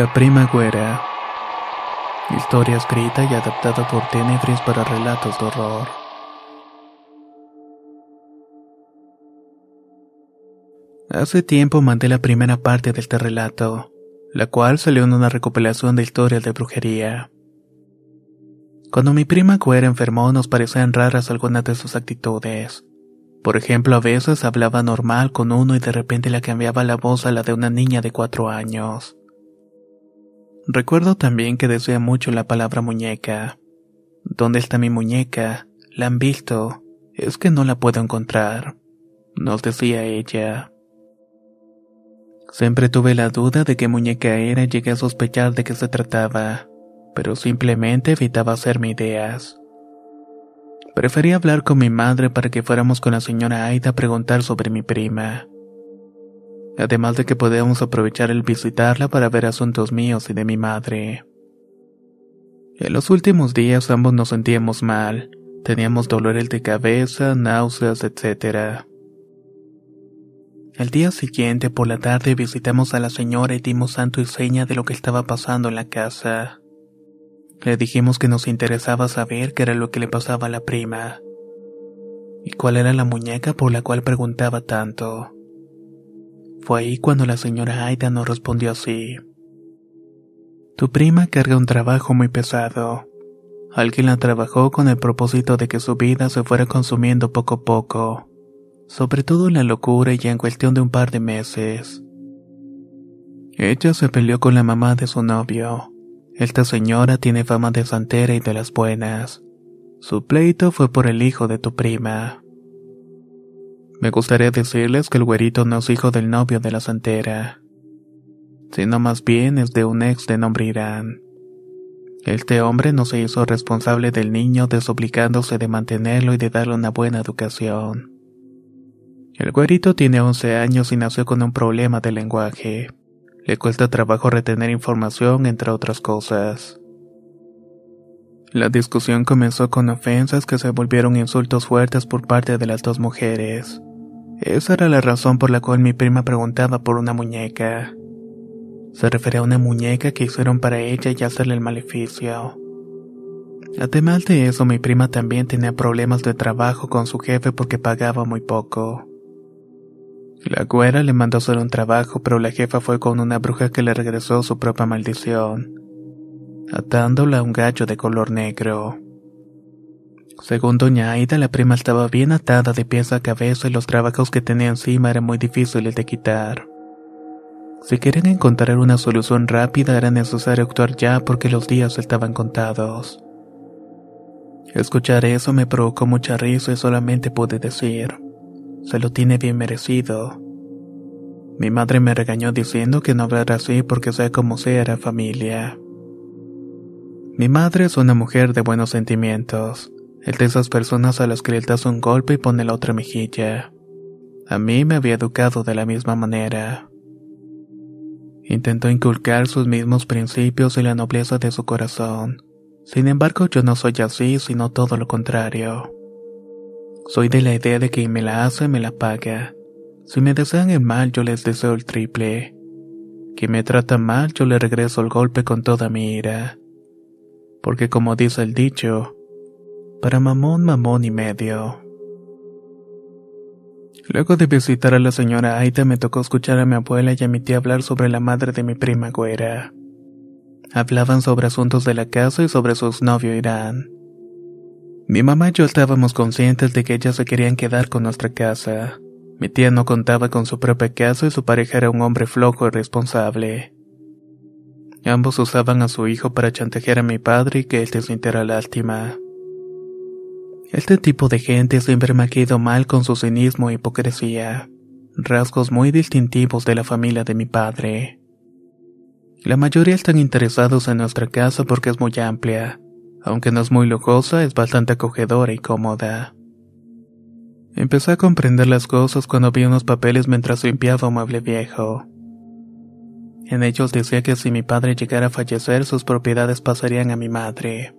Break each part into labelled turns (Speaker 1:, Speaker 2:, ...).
Speaker 1: La prima güera. Historia escrita y adaptada por Tenebris para relatos de horror. Hace tiempo mandé la primera parte de este relato, la cual salió en una recopilación de historias de brujería. Cuando mi prima güera enfermó nos parecían raras algunas de sus actitudes. Por ejemplo, a veces hablaba normal con uno y de repente le cambiaba la voz a la de una niña de cuatro años. Recuerdo también que decía mucho la palabra muñeca. ¿Dónde está mi muñeca? ¿La han visto? Es que no la puedo encontrar. Nos decía ella. Siempre tuve la duda de qué muñeca era y llegué a sospechar de qué se trataba, pero simplemente evitaba hacerme ideas. Preferí hablar con mi madre para que fuéramos con la señora Aida a preguntar sobre mi prima además de que podíamos aprovechar el visitarla para ver asuntos míos y de mi madre. En los últimos días ambos nos sentíamos mal, teníamos dolores de cabeza, náuseas, etc. El día siguiente por la tarde visitamos a la señora y dimos santo y seña de lo que estaba pasando en la casa. Le dijimos que nos interesaba saber qué era lo que le pasaba a la prima y cuál era la muñeca por la cual preguntaba tanto. Fue ahí cuando la señora Aida nos respondió así. Tu prima carga un trabajo muy pesado. Alguien la trabajó con el propósito de que su vida se fuera consumiendo poco a poco, sobre todo en la locura y en cuestión de un par de meses. Ella se peleó con la mamá de su novio. Esta señora tiene fama de santera y de las buenas. Su pleito fue por el hijo de tu prima. Me gustaría decirles que el güerito no es hijo del novio de la santera, sino más bien es de un ex de nombre Irán. Este hombre no se hizo responsable del niño desoblicándose de mantenerlo y de darle una buena educación. El güerito tiene 11 años y nació con un problema de lenguaje. Le cuesta trabajo retener información, entre otras cosas. La discusión comenzó con ofensas que se volvieron insultos fuertes por parte de las dos mujeres. Esa era la razón por la cual mi prima preguntaba por una muñeca. Se refería a una muñeca que hicieron para ella y hacerle el maleficio. Además de eso, mi prima también tenía problemas de trabajo con su jefe porque pagaba muy poco. La güera le mandó hacer un trabajo, pero la jefa fue con una bruja que le regresó su propia maldición, atándola a un gallo de color negro. Según doña Aida, la prima estaba bien atada de pies a cabeza y los trabajos que tenía encima eran muy difíciles de quitar. Si querían encontrar una solución rápida era necesario actuar ya porque los días estaban contados. Escuchar eso me provocó mucha risa y solamente pude decir, se lo tiene bien merecido. Mi madre me regañó diciendo que no hablara así porque sea como sea era familia. Mi madre es una mujer de buenos sentimientos el de esas personas a las que le das un golpe y pone la otra mejilla. A mí me había educado de la misma manera. Intentó inculcar sus mismos principios y la nobleza de su corazón. Sin embargo, yo no soy así, sino todo lo contrario. Soy de la idea de que quien me la hace, me la paga. Si me desean el mal, yo les deseo el triple. Quien me trata mal, yo le regreso el golpe con toda mi ira. Porque como dice el dicho, para mamón, mamón y medio. Luego de visitar a la señora Aida me tocó escuchar a mi abuela y a mi tía hablar sobre la madre de mi prima güera. Hablaban sobre asuntos de la casa y sobre su novio Irán. Mi mamá y yo estábamos conscientes de que ellas se querían quedar con nuestra casa. Mi tía no contaba con su propia casa y su pareja era un hombre flojo y responsable. Ambos usaban a su hijo para chantajear a mi padre y que él te sintiera lástima. Este tipo de gente siempre me ha quedado mal con su cinismo e hipocresía, rasgos muy distintivos de la familia de mi padre. La mayoría están interesados en nuestra casa porque es muy amplia, aunque no es muy lujosa, es bastante acogedora y cómoda. Empecé a comprender las cosas cuando vi unos papeles mientras limpiaba un mueble viejo. En ellos decía que si mi padre llegara a fallecer, sus propiedades pasarían a mi madre.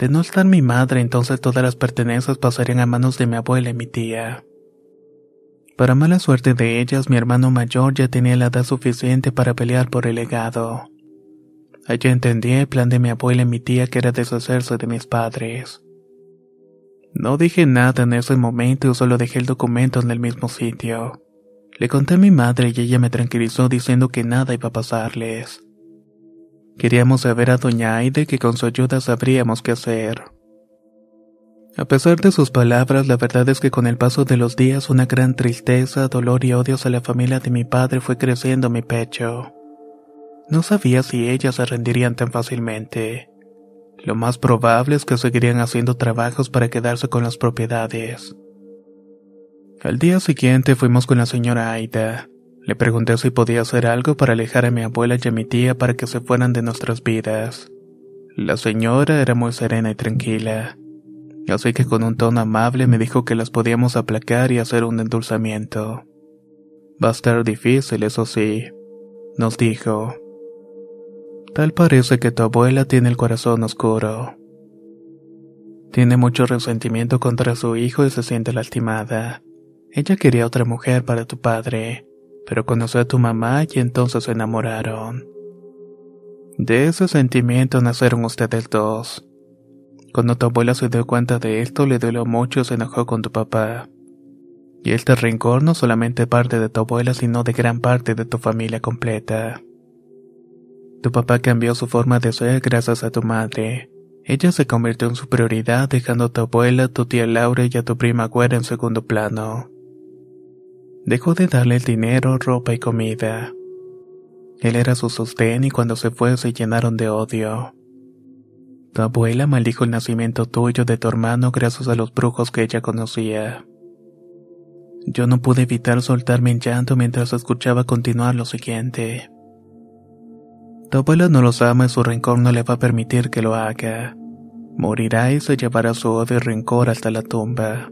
Speaker 1: De no estar mi madre, entonces todas las pertenencias pasarían a manos de mi abuela y mi tía. Para mala suerte de ellas, mi hermano mayor ya tenía la edad suficiente para pelear por el legado. Allí entendí el plan de mi abuela y mi tía que era deshacerse de mis padres. No dije nada en ese momento y solo dejé el documento en el mismo sitio. Le conté a mi madre y ella me tranquilizó diciendo que nada iba a pasarles. Queríamos saber a doña Aide que con su ayuda sabríamos qué hacer. A pesar de sus palabras, la verdad es que con el paso de los días una gran tristeza, dolor y odios a la familia de mi padre fue creciendo en mi pecho. No sabía si ellas se rendirían tan fácilmente. Lo más probable es que seguirían haciendo trabajos para quedarse con las propiedades. Al día siguiente fuimos con la señora Aida. Le pregunté si podía hacer algo para alejar a mi abuela y a mi tía para que se fueran de nuestras vidas. La señora era muy serena y tranquila, así que con un tono amable me dijo que las podíamos aplacar y hacer un endulzamiento. Va a estar difícil, eso sí, nos dijo. Tal parece que tu abuela tiene el corazón oscuro. Tiene mucho resentimiento contra su hijo y se siente lastimada. Ella quería otra mujer para tu padre, pero conoció a tu mamá y entonces se enamoraron. De ese sentimiento nacieron ustedes dos. Cuando tu abuela se dio cuenta de esto, le dolió mucho y se enojó con tu papá. Y este rencor no solamente parte de tu abuela, sino de gran parte de tu familia completa. Tu papá cambió su forma de ser gracias a tu madre. Ella se convirtió en su prioridad, dejando a tu abuela, tu tía Laura y a tu prima Güera en segundo plano. Dejó de darle el dinero, ropa y comida. Él era su sostén y cuando se fue se llenaron de odio. Tu abuela maldijo el nacimiento tuyo de tu hermano gracias a los brujos que ella conocía. Yo no pude evitar soltarme en llanto mientras escuchaba continuar lo siguiente. Tu abuela no los ama y su rencor no le va a permitir que lo haga. Morirá y se llevará su odio y rencor hasta la tumba.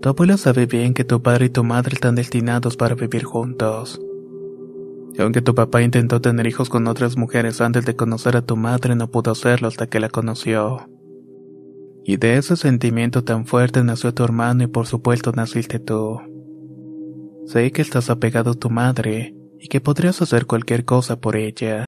Speaker 1: Tu abuela sabe bien que tu padre y tu madre están destinados para vivir juntos. Y aunque tu papá intentó tener hijos con otras mujeres antes de conocer a tu madre, no pudo hacerlo hasta que la conoció. Y de ese sentimiento tan fuerte nació tu hermano y por supuesto naciste tú. Sé que estás apegado a tu madre y que podrías hacer cualquier cosa por ella.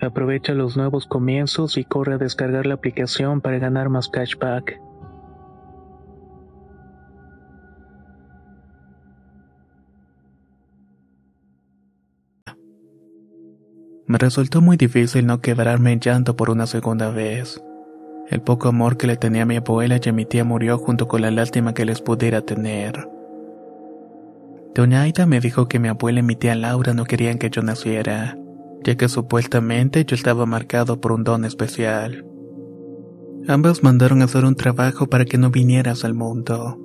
Speaker 1: Aprovecha los nuevos comienzos y corre a descargar la aplicación para ganar más cashback. Me resultó muy difícil no quebrarme en llanto por una segunda vez. El poco amor que le tenía a mi abuela y a mi tía murió junto con la lástima que les pudiera tener. Doña Aida me dijo que mi abuela y mi tía Laura no querían que yo naciera, ya que supuestamente yo estaba marcado por un don especial. Ambas mandaron a hacer un trabajo para que no vinieras al mundo.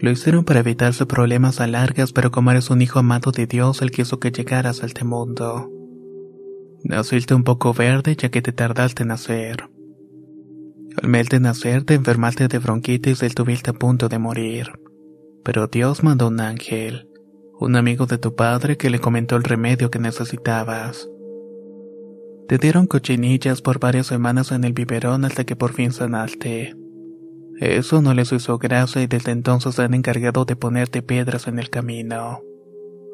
Speaker 1: Lo hicieron para evitarse problemas a largas, pero como eres un hijo amado de Dios, Él quiso que llegaras a este mundo. Naciste un poco verde ya que te tardaste en nacer. Al mes de nacer te enfermaste de bronquitis y estuviste a punto de morir. Pero Dios mandó un ángel, un amigo de tu padre que le comentó el remedio que necesitabas. Te dieron cochinillas por varias semanas en el biberón hasta que por fin sanaste. Eso no les hizo gracia y desde entonces se han encargado de ponerte piedras en el camino,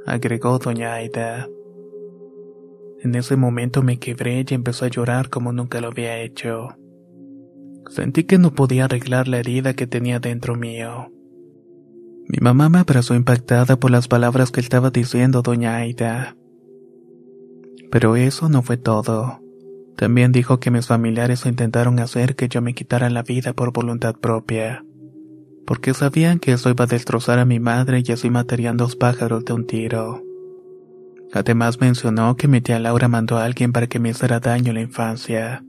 Speaker 1: agregó doña Aida. En ese momento me quebré y empezó a llorar como nunca lo había hecho. Sentí que no podía arreglar la herida que tenía dentro mío. Mi mamá me abrazó impactada por las palabras que estaba diciendo doña Aida. Pero eso no fue todo. También dijo que mis familiares intentaron hacer que yo me quitara la vida por voluntad propia, porque sabían que eso iba a destrozar a mi madre y así matarían dos pájaros de un tiro. Además mencionó que mi tía Laura mandó a alguien para que me hiciera daño en la infancia.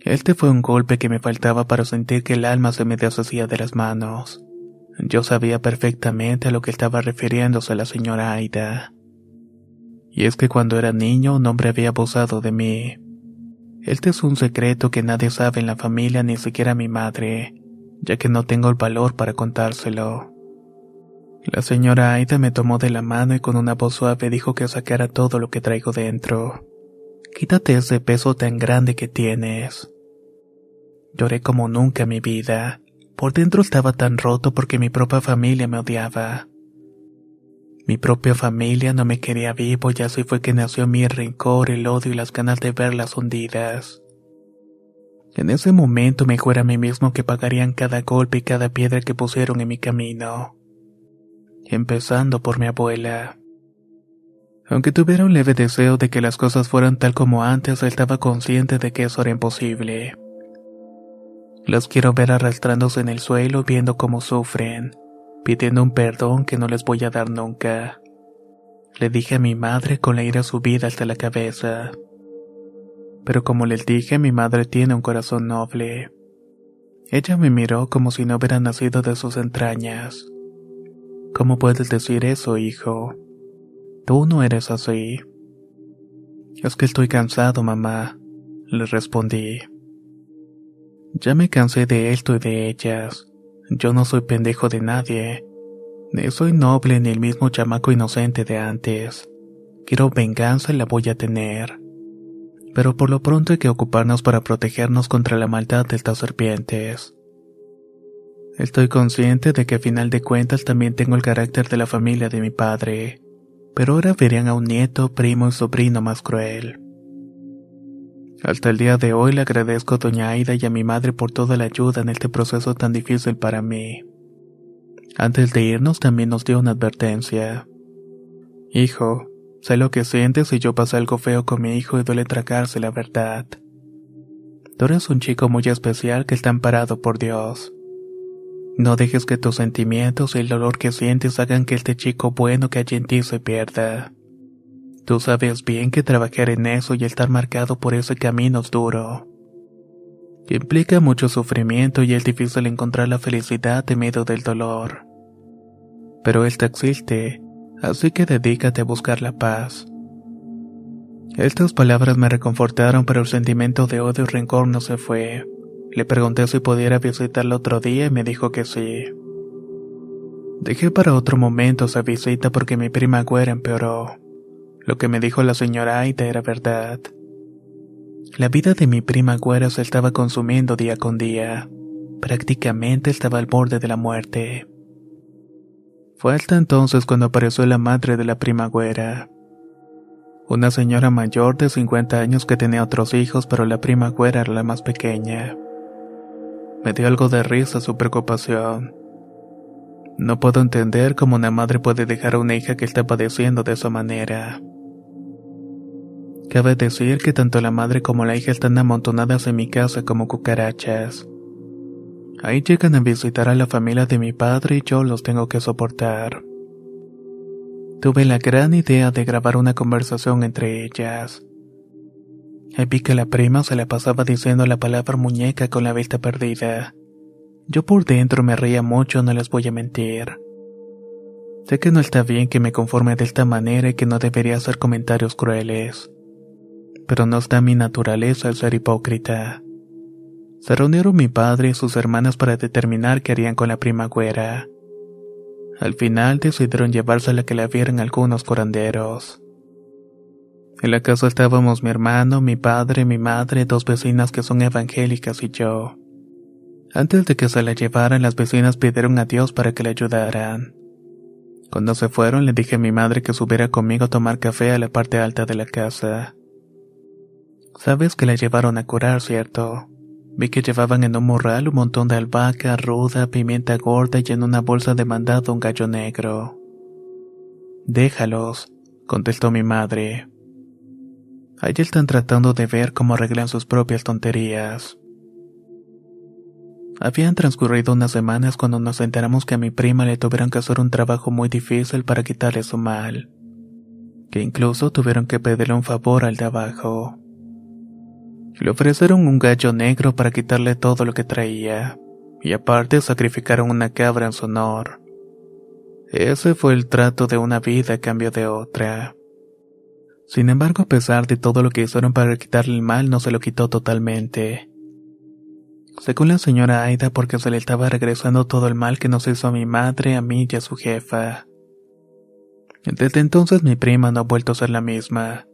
Speaker 1: Este fue un golpe que me faltaba para sentir que el alma se me deshacía de las manos. Yo sabía perfectamente a lo que estaba refiriéndose la señora Aida. Y es que cuando era niño un hombre había abusado de mí. Este es un secreto que nadie sabe en la familia, ni siquiera mi madre, ya que no tengo el valor para contárselo. La señora Aida me tomó de la mano y con una voz suave dijo que sacara todo lo que traigo dentro. Quítate ese peso tan grande que tienes. Lloré como nunca en mi vida. Por dentro estaba tan roto porque mi propia familia me odiaba. Mi propia familia no me quería vivo y así fue que nació mi rencor, el odio y las ganas de verlas hundidas. En ese momento me juré a mí mismo que pagarían cada golpe y cada piedra que pusieron en mi camino. Empezando por mi abuela. Aunque tuviera un leve deseo de que las cosas fueran tal como antes, estaba consciente de que eso era imposible. Los quiero ver arrastrándose en el suelo viendo cómo sufren, pidiendo un perdón que no les voy a dar nunca. Le dije a mi madre con la ira subida hasta la cabeza. Pero como les dije, mi madre tiene un corazón noble. Ella me miró como si no hubiera nacido de sus entrañas. ¿Cómo puedes decir eso, hijo? Tú no eres así. Es que estoy cansado, mamá, le respondí. Ya me cansé de esto y de ellas. Yo no soy pendejo de nadie. Ni soy noble ni el mismo chamaco inocente de antes. Quiero venganza y la voy a tener. Pero por lo pronto hay que ocuparnos para protegernos contra la maldad de estas serpientes. Estoy consciente de que a final de cuentas también tengo el carácter de la familia de mi padre pero ahora verían a un nieto, primo y sobrino más cruel. Hasta el día de hoy le agradezco a doña Aida y a mi madre por toda la ayuda en este proceso tan difícil para mí. Antes de irnos también nos dio una advertencia. Hijo, sé lo que sientes si yo pasa algo feo con mi hijo y duele tragarse la verdad. Tú eres un chico muy especial que está amparado por Dios. No dejes que tus sentimientos y el dolor que sientes hagan que este chico bueno que hay en ti se pierda. Tú sabes bien que trabajar en eso y estar marcado por ese camino es duro. Implica mucho sufrimiento y es difícil encontrar la felicidad en medio del dolor. Pero esta existe, así que dedícate a buscar la paz. Estas palabras me reconfortaron, pero el sentimiento de odio y rencor no se fue. Le pregunté si pudiera visitarlo otro día y me dijo que sí. Dejé para otro momento esa visita porque mi prima güera empeoró. Lo que me dijo la señora Aida era verdad. La vida de mi prima güera se estaba consumiendo día con día. Prácticamente estaba al borde de la muerte. Fue hasta entonces cuando apareció la madre de la prima güera. Una señora mayor de 50 años que tenía otros hijos, pero la prima güera era la más pequeña. Me dio algo de risa su preocupación. No puedo entender cómo una madre puede dejar a una hija que está padeciendo de esa manera. Cabe decir que tanto la madre como la hija están amontonadas en mi casa como cucarachas. Ahí llegan a visitar a la familia de mi padre y yo los tengo que soportar. Tuve la gran idea de grabar una conversación entre ellas. Y vi que la prima se la pasaba diciendo la palabra muñeca con la vista perdida. Yo por dentro me reía mucho, no les voy a mentir. Sé que no está bien que me conforme de esta manera y que no debería hacer comentarios crueles. Pero no está mi naturaleza el ser hipócrita. Se reunieron mi padre y sus hermanas para determinar qué harían con la prima güera. Al final decidieron llevársela que la vieran algunos curanderos. En la casa estábamos mi hermano, mi padre, mi madre, dos vecinas que son evangélicas y yo. Antes de que se la llevaran, las vecinas pidieron a Dios para que la ayudaran. Cuando se fueron, le dije a mi madre que subiera conmigo a tomar café a la parte alta de la casa. Sabes que la llevaron a curar, ¿cierto? Vi que llevaban en un morral un montón de albahaca, ruda, pimienta gorda y en una bolsa de mandado un gallo negro. Déjalos, contestó mi madre. Allí están tratando de ver cómo arreglan sus propias tonterías. Habían transcurrido unas semanas cuando nos enteramos que a mi prima le tuvieron que hacer un trabajo muy difícil para quitarle su mal, que incluso tuvieron que pedirle un favor al de abajo. Le ofrecieron un gallo negro para quitarle todo lo que traía, y aparte sacrificaron una cabra en su honor. Ese fue el trato de una vida a cambio de otra. Sin embargo, a pesar de todo lo que hicieron para quitarle el mal, no se lo quitó totalmente. Según la señora Aida, porque se le estaba regresando todo el mal que nos hizo a mi madre, a mí y a su jefa. Desde entonces mi prima no ha vuelto a ser la misma.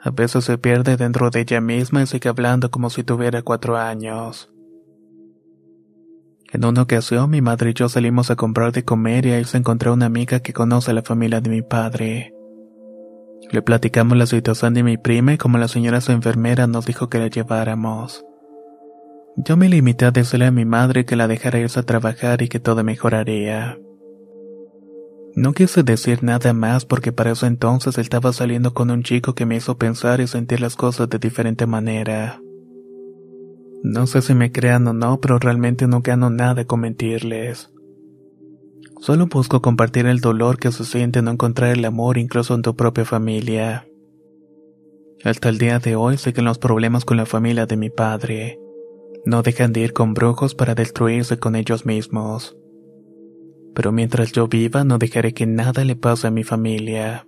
Speaker 1: A veces se pierde dentro de ella misma y sigue hablando como si tuviera cuatro años. En una ocasión mi madre y yo salimos a comprar de comer y ahí se encontró una amiga que conoce a la familia de mi padre. Le platicamos la situación de mi prima y como la señora su enfermera nos dijo que la lleváramos. Yo me limité a decirle a mi madre que la dejara irse a trabajar y que todo mejoraría. No quise decir nada más porque para eso entonces estaba saliendo con un chico que me hizo pensar y sentir las cosas de diferente manera. No sé si me crean o no, pero realmente no gano nada con mentirles. Solo busco compartir el dolor que se siente no encontrar el amor incluso en tu propia familia. Hasta el día de hoy siguen los problemas con la familia de mi padre. No dejan de ir con brujos para destruirse con ellos mismos pero mientras yo viva no dejaré que nada le pase a mi familia.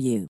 Speaker 2: you.